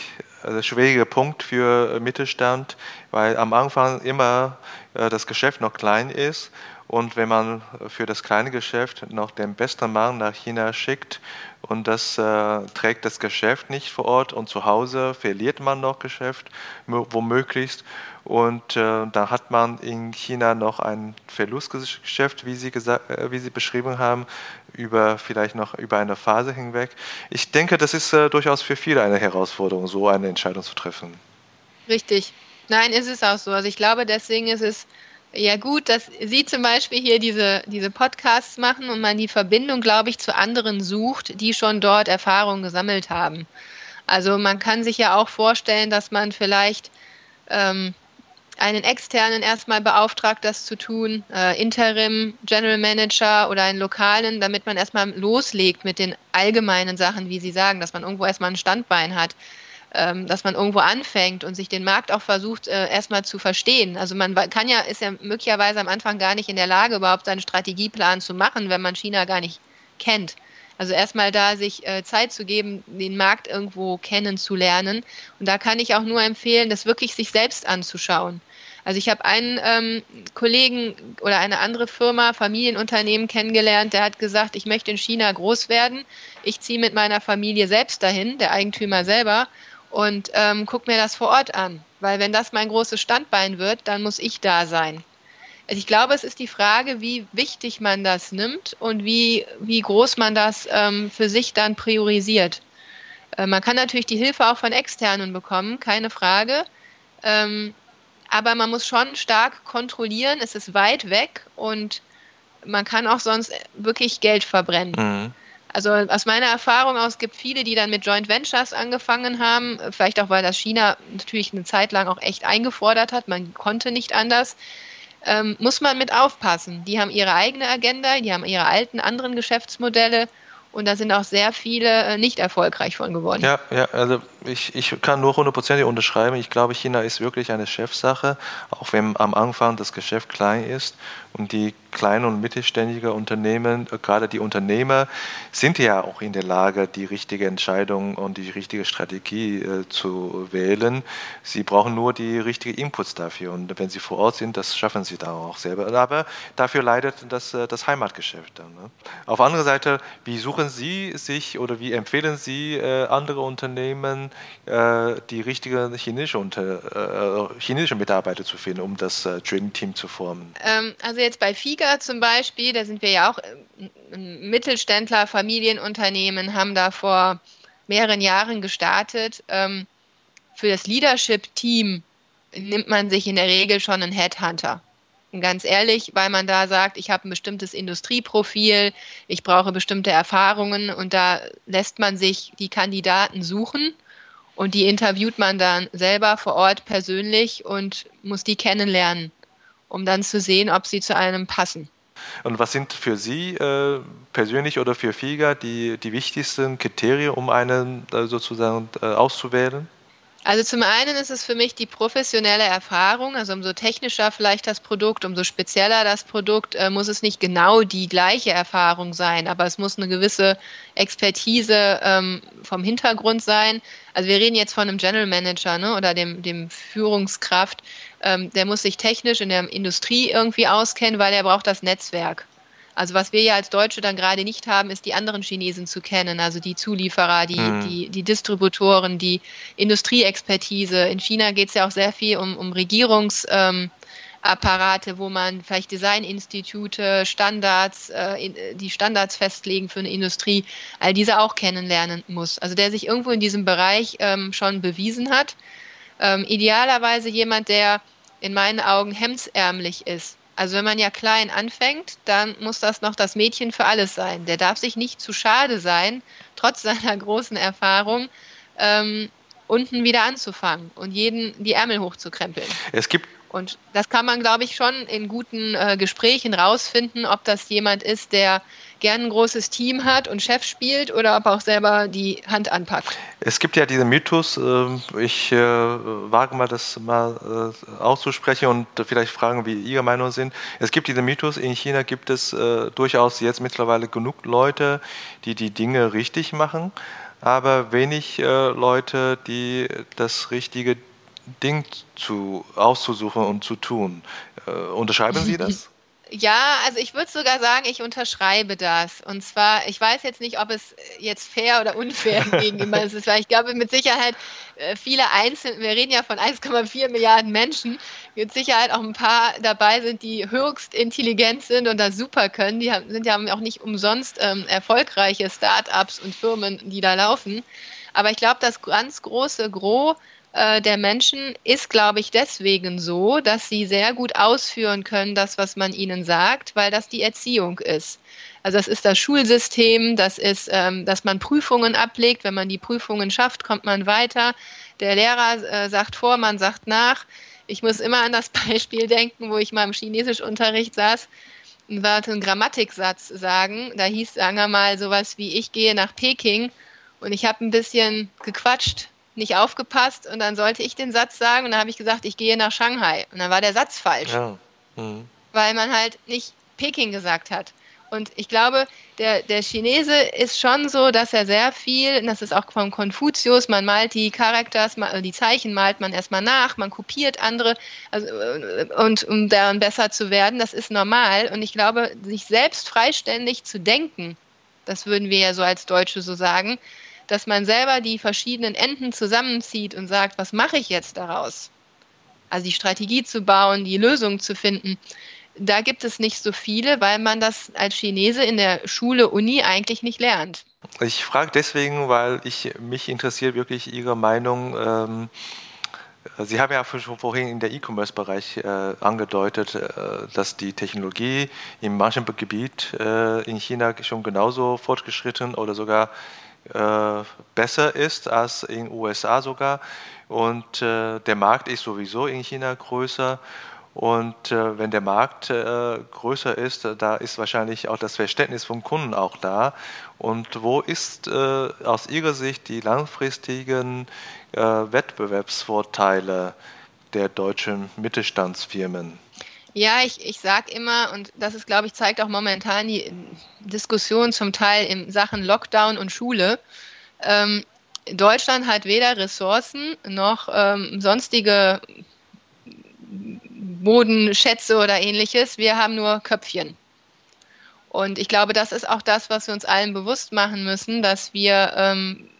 also schwieriger Punkt für Mittelstand, weil am Anfang immer äh, das Geschäft noch klein ist und wenn man für das kleine Geschäft noch den besten Mann nach China schickt und das äh, trägt das Geschäft nicht vor Ort und zu Hause verliert man noch Geschäft, womöglichst. Und äh, da hat man in China noch ein Verlustgeschäft, wie Sie, gesagt, äh, wie Sie beschrieben haben, über vielleicht noch über eine Phase hinweg. Ich denke, das ist äh, durchaus für viele eine Herausforderung, so eine Entscheidung zu treffen. Richtig. Nein, ist es auch so. Also ich glaube, deswegen ist es Ja gut, dass Sie zum Beispiel hier diese, diese Podcasts machen und man die Verbindung, glaube ich, zu anderen sucht, die schon dort Erfahrungen gesammelt haben. Also man kann sich ja auch vorstellen, dass man vielleicht ähm, einen externen erstmal beauftragt, das zu tun, äh, Interim, General Manager oder einen lokalen, damit man erstmal loslegt mit den allgemeinen Sachen, wie Sie sagen, dass man irgendwo erstmal ein Standbein hat, dass man irgendwo anfängt und sich den Markt auch versucht, äh, erstmal zu verstehen. Also man kann ja, ist ja möglicherweise am Anfang gar nicht in der Lage, überhaupt seinen Strategieplan zu machen, wenn man China gar nicht kennt. Also erstmal da sich äh, Zeit zu geben, den Markt irgendwo kennenzulernen. Und da kann ich auch nur empfehlen, das wirklich sich selbst anzuschauen. Also ich habe einen ähm, Kollegen oder eine andere Firma, Familienunternehmen kennengelernt, der hat gesagt, ich möchte in China groß werden. Ich ziehe mit meiner Familie selbst dahin, der Eigentümer selber, und ähm, gucke mir das vor Ort an. Weil wenn das mein großes Standbein wird, dann muss ich da sein. Also ich glaube, es ist die Frage, wie wichtig man das nimmt und wie, wie groß man das ähm, für sich dann priorisiert. Äh, man kann natürlich die Hilfe auch von Externen bekommen, keine Frage. Ähm, aber man muss schon stark kontrollieren, es ist weit weg und man kann auch sonst wirklich Geld verbrennen. Mhm. Also aus meiner Erfahrung aus gibt viele, die dann mit Joint Ventures angefangen haben, vielleicht auch weil das China natürlich eine Zeit lang auch echt eingefordert hat, man konnte nicht anders ähm, muss man mit aufpassen. Die haben ihre eigene Agenda, die haben ihre alten anderen Geschäftsmodelle und da sind auch sehr viele äh, nicht erfolgreich von geworden. Ja, ja also ich, ich kann nur hundertprozentig unterschreiben. Ich glaube, China ist wirklich eine Chefsache, auch wenn am Anfang das Geschäft klein ist. Und die kleinen und mittelständigen Unternehmen, äh, gerade die Unternehmer, sind ja auch in der Lage, die richtige Entscheidung und die richtige Strategie äh, zu wählen. Sie brauchen nur die richtigen Inputs dafür. Und wenn sie vor Ort sind, das schaffen sie da auch selber. Aber dafür leidet das, äh, das Heimatgeschäft dann. Ne? Auf der anderen Seite, wie suchen Sie sich oder wie empfehlen Sie äh, andere Unternehmen, die richtigen chinesische, unter, äh, chinesische Mitarbeiter zu finden, um das Dream Team zu formen? Ähm, also jetzt bei FIGA zum Beispiel, da sind wir ja auch Mittelständler, Familienunternehmen, haben da vor mehreren Jahren gestartet. Ähm, für das Leadership-Team nimmt man sich in der Regel schon einen Headhunter. Und ganz ehrlich, weil man da sagt, ich habe ein bestimmtes Industrieprofil, ich brauche bestimmte Erfahrungen und da lässt man sich die Kandidaten suchen und die interviewt man dann selber vor Ort persönlich und muss die kennenlernen, um dann zu sehen, ob sie zu einem passen. Und was sind für Sie äh, persönlich oder für FIGA die, die wichtigsten Kriterien, um einen äh, sozusagen äh, auszuwählen? Also zum einen ist es für mich die professionelle Erfahrung, also umso technischer vielleicht das Produkt, umso spezieller das Produkt, äh, muss es nicht genau die gleiche Erfahrung sein, aber es muss eine gewisse Expertise ähm, vom Hintergrund sein. Also wir reden jetzt von einem General Manager ne, oder dem, dem Führungskraft, ähm, der muss sich technisch in der Industrie irgendwie auskennen, weil er braucht das Netzwerk. Also was wir ja als Deutsche dann gerade nicht haben, ist die anderen Chinesen zu kennen, also die Zulieferer, die, mhm. die, die Distributoren, die Industrieexpertise. In China geht es ja auch sehr viel um, um Regierungsapparate, ähm, wo man vielleicht Designinstitute, Standards, äh, die Standards festlegen für eine Industrie, all diese auch kennenlernen muss. Also der sich irgendwo in diesem Bereich ähm, schon bewiesen hat. Ähm, idealerweise jemand, der in meinen Augen hemdsärmlich ist. Also wenn man ja klein anfängt, dann muss das noch das Mädchen für alles sein. Der darf sich nicht zu schade sein, trotz seiner großen Erfahrung, ähm, unten wieder anzufangen und jeden die Ärmel hochzukrempeln. Es gibt und das kann man, glaube ich, schon in guten äh, Gesprächen rausfinden, ob das jemand ist, der gern ein großes Team hat und Chef spielt oder ob er auch selber die Hand anpackt. Es gibt ja diesen Mythos, äh, ich äh, wage mal das mal äh, auszusprechen und vielleicht fragen, wie Ihre Meinung sind. Es gibt diesen Mythos, in China gibt es äh, durchaus jetzt mittlerweile genug Leute, die die Dinge richtig machen, aber wenig Leute, die das richtige Ding zu, auszusuchen und zu tun. Unterschreiben Sie das? Ja, also ich würde sogar sagen, ich unterschreibe das. Und zwar, ich weiß jetzt nicht, ob es jetzt fair oder unfair gegenüber ist, weil ich glaube mit Sicherheit äh, viele Einzelne, wir reden ja von 1,4 Milliarden Menschen, mit Sicherheit auch ein paar dabei sind, die höchst intelligent sind und das super können. Die haben, sind ja auch nicht umsonst ähm, erfolgreiche Start-ups und Firmen, die da laufen. Aber ich glaube, das ganz große Gros äh, der Menschen ist, glaube ich, deswegen so, dass sie sehr gut ausführen können, das, was man ihnen sagt, weil das die Erziehung ist. Also das ist das Schulsystem, das ist, ähm, dass man Prüfungen ablegt. Wenn man die Prüfungen schafft, kommt man weiter. Der Lehrer äh, sagt vor, man sagt nach. Ich muss immer an das Beispiel denken, wo ich mal im Chinesischunterricht saß und wollte einen Grammatiksatz sagen. Da hieß, sagen wir mal, sowas wie ich gehe nach Peking und ich habe ein bisschen gequatscht nicht aufgepasst und dann sollte ich den Satz sagen und dann habe ich gesagt, ich gehe nach Shanghai. Und dann war der Satz falsch. Ja. Mhm. Weil man halt nicht Peking gesagt hat. Und ich glaube, der, der Chinese ist schon so, dass er sehr viel, das ist auch von Konfuzius, man malt die Charakters, die Zeichen malt man erstmal nach, man kopiert andere, also, und um daran besser zu werden, das ist normal. Und ich glaube, sich selbst freiständig zu denken, das würden wir ja so als Deutsche so sagen, dass man selber die verschiedenen Enden zusammenzieht und sagt, was mache ich jetzt daraus? Also die Strategie zu bauen, die Lösung zu finden. Da gibt es nicht so viele, weil man das als Chinese in der Schule, Uni eigentlich nicht lernt. Ich frage deswegen, weil ich mich interessiert wirklich Ihre Meinung. Ähm, Sie haben ja schon vorhin in der E-Commerce-Bereich äh, angedeutet, äh, dass die Technologie in manchem Gebiet äh, in China schon genauso fortgeschritten oder sogar äh, besser ist als in den USA sogar. Und äh, der Markt ist sowieso in China größer. Und äh, wenn der Markt äh, größer ist, äh, da ist wahrscheinlich auch das Verständnis vom Kunden auch da. Und wo ist aus Ihrer Sicht die langfristigen Wettbewerbsvorteile der deutschen Mittelstandsfirmen? Ja, ich, ich sage immer, und das ist, glaube ich, zeigt auch momentan die Diskussion zum Teil in Sachen Lockdown und Schule. Ähm, Deutschland hat weder Ressourcen noch ähm, sonstige Bodenschätze oder ähnliches. Wir haben nur Köpfchen. Und ich glaube, das ist auch das, was wir uns allen bewusst machen müssen, dass wir ähm,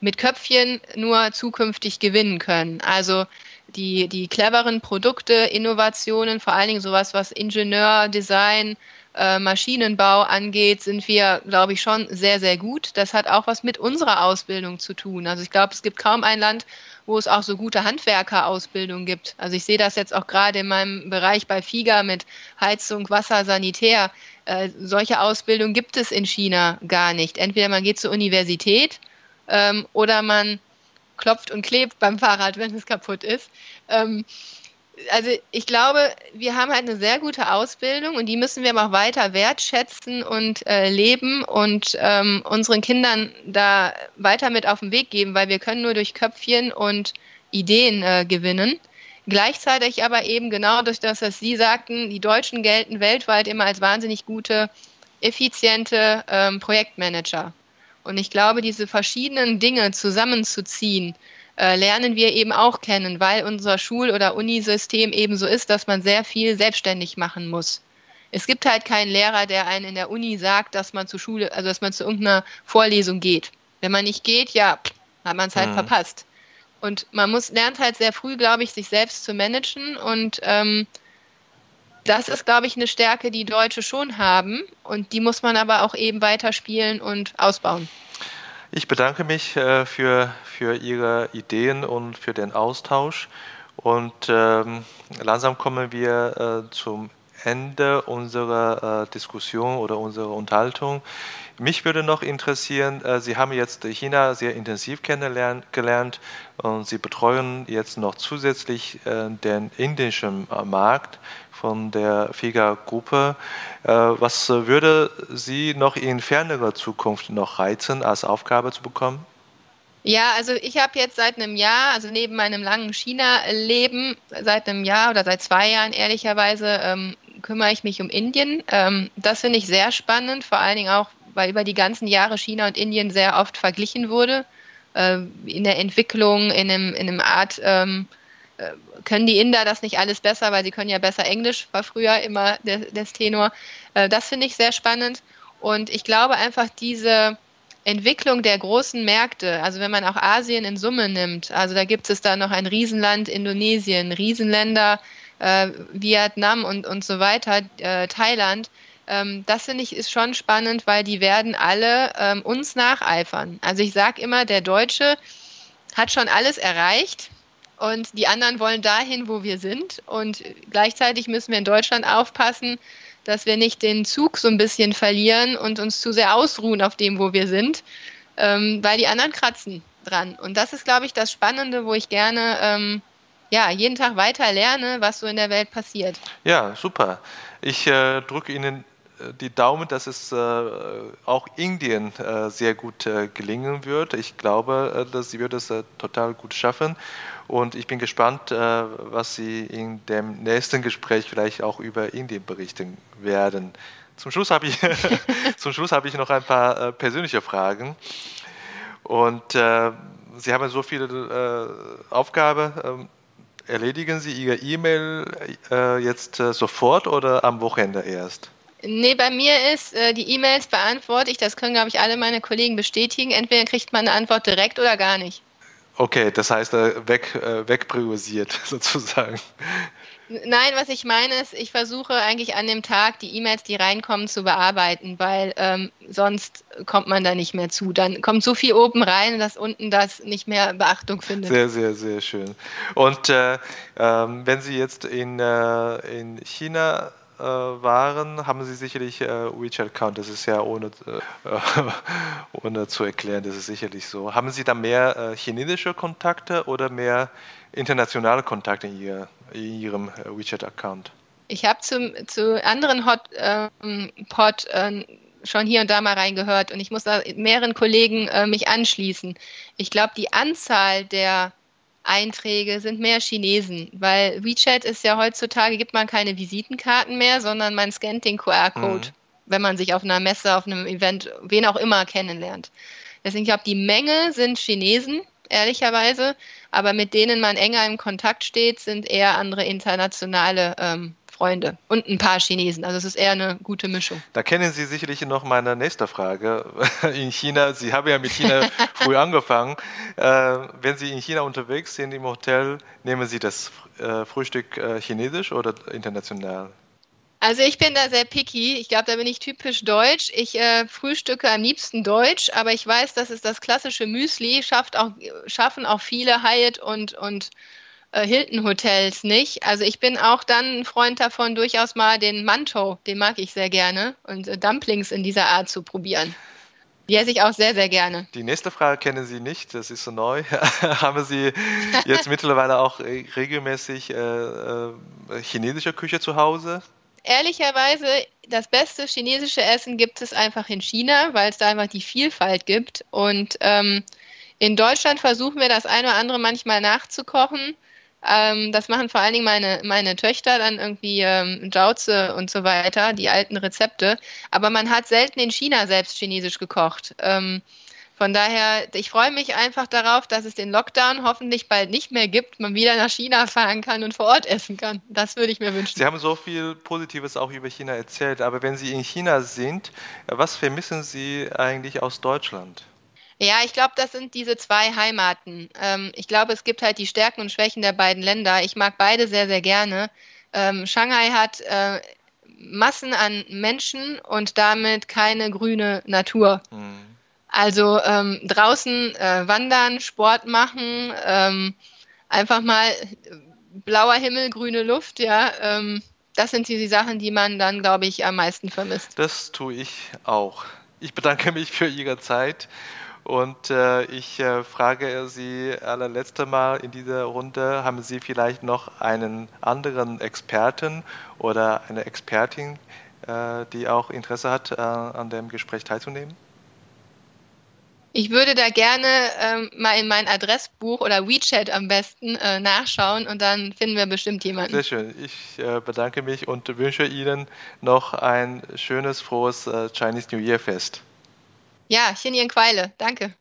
mit Köpfchen nur zukünftig gewinnen können. Also die, die cleveren Produkte, Innovationen, vor allen Dingen sowas, was Ingenieur, Design, äh, Maschinenbau angeht, sind wir, glaube ich, schon sehr, sehr gut. Das hat auch was mit unserer Ausbildung zu tun. Also ich glaube, es gibt kaum ein Land, wo es auch so gute Handwerkerausbildung gibt. Also ich sehe das jetzt auch gerade in meinem Bereich bei FIGA mit Heizung, Wasser, Sanitär. Äh, solche Ausbildung gibt es in China gar nicht. Entweder man geht zur Universität ähm, oder man klopft und klebt beim Fahrrad, wenn es kaputt ist. Ähm, also ich glaube, wir haben halt eine sehr gute Ausbildung und die müssen wir auch weiter wertschätzen und äh, leben und ähm, unseren Kindern da weiter mit auf den Weg geben, weil wir können nur durch Köpfchen und Ideen äh, gewinnen. Gleichzeitig aber eben genau durch das, was Sie sagten, die Deutschen gelten weltweit immer als wahnsinnig gute, effiziente ähm, Projektmanager. Und ich glaube, diese verschiedenen Dinge zusammenzuziehen, äh, lernen wir eben auch kennen, weil unser Schul- oder Unisystem eben so ist, dass man sehr viel selbstständig machen muss. Es gibt halt keinen Lehrer, der einen in der Uni sagt, dass man zur Schule, also dass man zu irgendeiner Vorlesung geht. Wenn man nicht geht, ja, hat man es halt mhm. verpasst. Und man muss lernt halt sehr früh, glaube ich, sich selbst zu managen und ähm, das ist, glaube ich, eine Stärke, die Deutsche schon haben und die muss man aber auch eben weiterspielen und ausbauen. Ich bedanke mich äh, für, für Ihre Ideen und für den Austausch und ähm, langsam kommen wir äh, zum Ende unserer äh, Diskussion oder unserer Unterhaltung. Mich würde noch interessieren, äh, Sie haben jetzt China sehr intensiv kennengelernt und Sie betreuen jetzt noch zusätzlich äh, den indischen Markt von der FIGA-Gruppe. Was würde Sie noch in fernerer Zukunft noch reizen, als Aufgabe zu bekommen? Ja, also ich habe jetzt seit einem Jahr, also neben meinem langen China-Leben, seit einem Jahr oder seit zwei Jahren ehrlicherweise, ähm, kümmere ich mich um Indien. Ähm, das finde ich sehr spannend, vor allen Dingen auch, weil über die ganzen Jahre China und Indien sehr oft verglichen wurde. Äh, in der Entwicklung, in einem, in einem Art, ähm, äh, können die Inder das nicht alles besser, weil sie können ja besser Englisch, war früher immer der, das Tenor. Äh, das finde ich sehr spannend. Und ich glaube einfach diese Entwicklung der großen Märkte, also wenn man auch Asien in Summe nimmt, also da gibt es da noch ein Riesenland Indonesien, Riesenländer äh, Vietnam und, und so weiter, äh, Thailand, ähm, das finde ich ist schon spannend, weil die werden alle ähm, uns nacheifern. Also ich sage immer, der Deutsche hat schon alles erreicht und die anderen wollen dahin, wo wir sind. Und gleichzeitig müssen wir in Deutschland aufpassen, dass wir nicht den Zug so ein bisschen verlieren und uns zu sehr ausruhen auf dem, wo wir sind, ähm, weil die anderen kratzen dran. Und das ist, glaube ich, das Spannende, wo ich gerne ähm, ja, jeden Tag weiter lerne, was so in der Welt passiert. Ja, super. Ich äh, drücke Ihnen äh, die Daumen, dass es äh, auch Indien äh, sehr gut äh, gelingen wird. Ich glaube, äh, dass Sie wird es total gut schaffen. Und ich bin gespannt, was Sie in dem nächsten Gespräch vielleicht auch über Indien berichten werden. Zum Schluss habe ich, zum Schluss habe ich noch ein paar persönliche Fragen. Und Sie haben so viele Aufgaben. Erledigen Sie Ihre E-Mail jetzt sofort oder am Wochenende erst? Nee, bei mir ist, äh, die E-Mails beantworte ich, das können, glaube ich, alle meine Kollegen bestätigen. Entweder kriegt man eine Antwort direkt oder gar nicht. Okay, das heißt, äh, weg, äh, wegpriorisiert sozusagen. Nein, was ich meine ist, ich versuche eigentlich an dem Tag die E-Mails, die reinkommen, zu bearbeiten, weil ähm, sonst kommt man da nicht mehr zu. Dann kommt so viel oben rein, dass unten das nicht mehr Beachtung findet. Sehr, sehr, sehr schön. Und äh, ähm, wenn Sie jetzt in, äh, in China äh, waren, haben Sie sicherlich äh, WeChat-Account. Das ist ja ohne, äh, ohne zu erklären, das ist sicherlich so. Haben Sie da mehr äh, chinesische Kontakte oder mehr internationale Kontakte in, ihr, in Ihrem äh, WeChat-Account? Ich habe zu anderen Hot ähm, Pod äh, schon hier und da mal reingehört und ich muss da mehreren Kollegen mich anschließen. Ich glaube, die Anzahl der Einträge sind mehr Chinesen, weil WeChat ist ja heutzutage, gibt man keine Visitenkarten mehr, sondern man scannt den QR-Code, mhm. wenn man sich auf einer Messe, auf einem Event, wen auch immer kennenlernt. Deswegen, ich glaube, die Menge sind Chinesen, ehrlicherweise, aber mit denen man enger im Kontakt steht, sind eher andere internationale ähm, Freunde und ein paar Chinesen. Also es ist eher eine gute Mischung. Da kennen Sie sicherlich noch meine nächste Frage. In China, Sie haben ja mit China früh angefangen. Äh, wenn Sie in China unterwegs sind im Hotel, nehmen Sie das äh, Frühstück äh, chinesisch oder international? Also ich bin da sehr picky. Ich glaube, da bin ich typisch deutsch. Ich äh, frühstücke am liebsten deutsch, aber ich weiß, dass es das klassische Müsli schafft auch, schaffen auch viele Hyatt und, und äh, Hilton-Hotels nicht. Also ich bin auch dann ein Freund davon, durchaus mal den Manto, den mag ich sehr gerne, und äh, Dumplings in dieser Art zu probieren. Die esse ich auch sehr, sehr gerne. Die nächste Frage kennen Sie nicht, das ist so neu. Haben Sie jetzt mittlerweile auch regelmäßig äh, äh, chinesische Küche zu Hause? Ehrlicherweise, das beste chinesische Essen gibt es einfach in China, weil es da einfach die Vielfalt gibt. Und ähm, in Deutschland versuchen wir das eine oder andere manchmal nachzukochen. Ähm, das machen vor allen Dingen meine, meine Töchter dann irgendwie ähm, Jauze und so weiter, die alten Rezepte. Aber man hat selten in China selbst Chinesisch gekocht. Ähm, von daher, ich freue mich einfach darauf, dass es den Lockdown hoffentlich bald nicht mehr gibt, man wieder nach China fahren kann und vor Ort essen kann. Das würde ich mir wünschen. Sie haben so viel Positives auch über China erzählt, aber wenn Sie in China sind, was vermissen Sie eigentlich aus Deutschland? Ja, ich glaube, das sind diese zwei Heimaten. Ähm, ich glaube, es gibt halt die Stärken und Schwächen der beiden Länder. Ich mag beide sehr, sehr gerne. Ähm, Shanghai hat äh, Massen an Menschen und damit keine grüne Natur. Mhm. Also ähm, draußen äh, wandern, Sport machen, ähm, einfach mal blauer Himmel, grüne Luft, ja. Ähm, das sind die, Sachen, die man dann, glaube ich, am meisten vermisst. Das tue ich auch. Ich bedanke mich für Ihre Zeit und äh, ich äh, frage Sie allerletzte Mal in dieser Runde, haben Sie vielleicht noch einen anderen Experten oder eine Expertin, äh, die auch Interesse hat, äh, an dem Gespräch teilzunehmen? Ich würde da gerne ähm, mal in mein Adressbuch oder WeChat am besten äh, nachschauen und dann finden wir bestimmt jemanden. Sehr schön. Ich äh, bedanke mich und wünsche Ihnen noch ein schönes, frohes Chinese New Year Fest. Ja, Xinjiang Quaile. Danke.